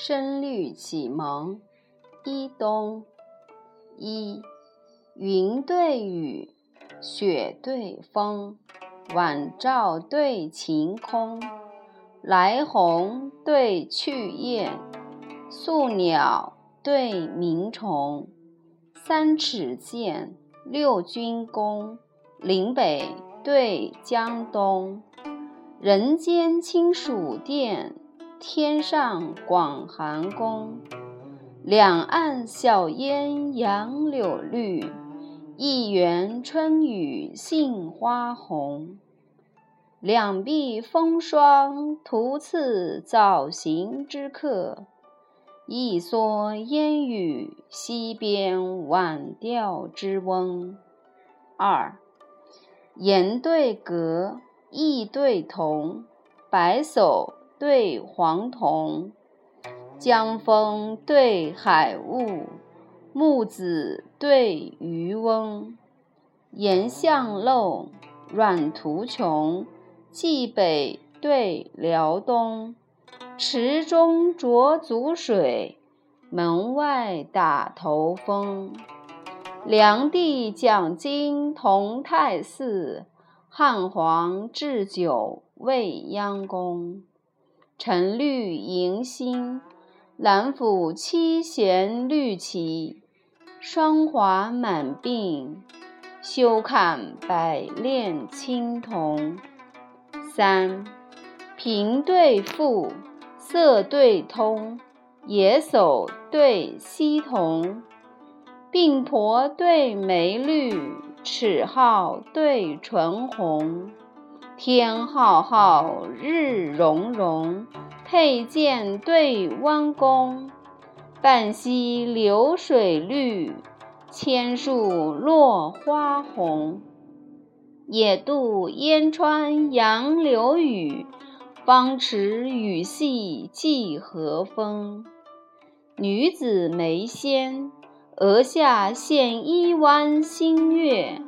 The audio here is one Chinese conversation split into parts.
声律启蒙。一冬。一云对雨，雪对风，晚照对晴空，来鸿对去雁，宿鸟对鸣虫。三尺剑，六钧弓，岭北对江东。人间清暑殿。天上广寒宫，两岸晓烟杨柳绿，一园春雨杏花红。两壁风霜徒次早行之客，一蓑烟雨溪边晚钓之翁。二言对格，意对同，白叟。对黄铜，江风对海雾，木子对渔翁，岩巷陋，软途穷，冀北对辽东，池中濯足水，门外打头风。梁帝讲经同泰寺，汉皇置酒未央宫。晨绿迎新，兰府七弦绿旗，霜华满鬓，休看百炼青铜。三平对富，色对通，野叟对溪童，鬓婆对眉绿，齿皓对唇红。天浩浩，日融融，佩剑对弯弓。半溪流水绿，千树落花红。野渡烟川杨柳雨，芳池雨细芰荷风。女子眉纤，额下现一弯新月；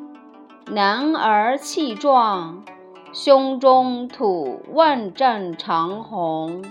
男儿气壮。胸中吐万丈长虹。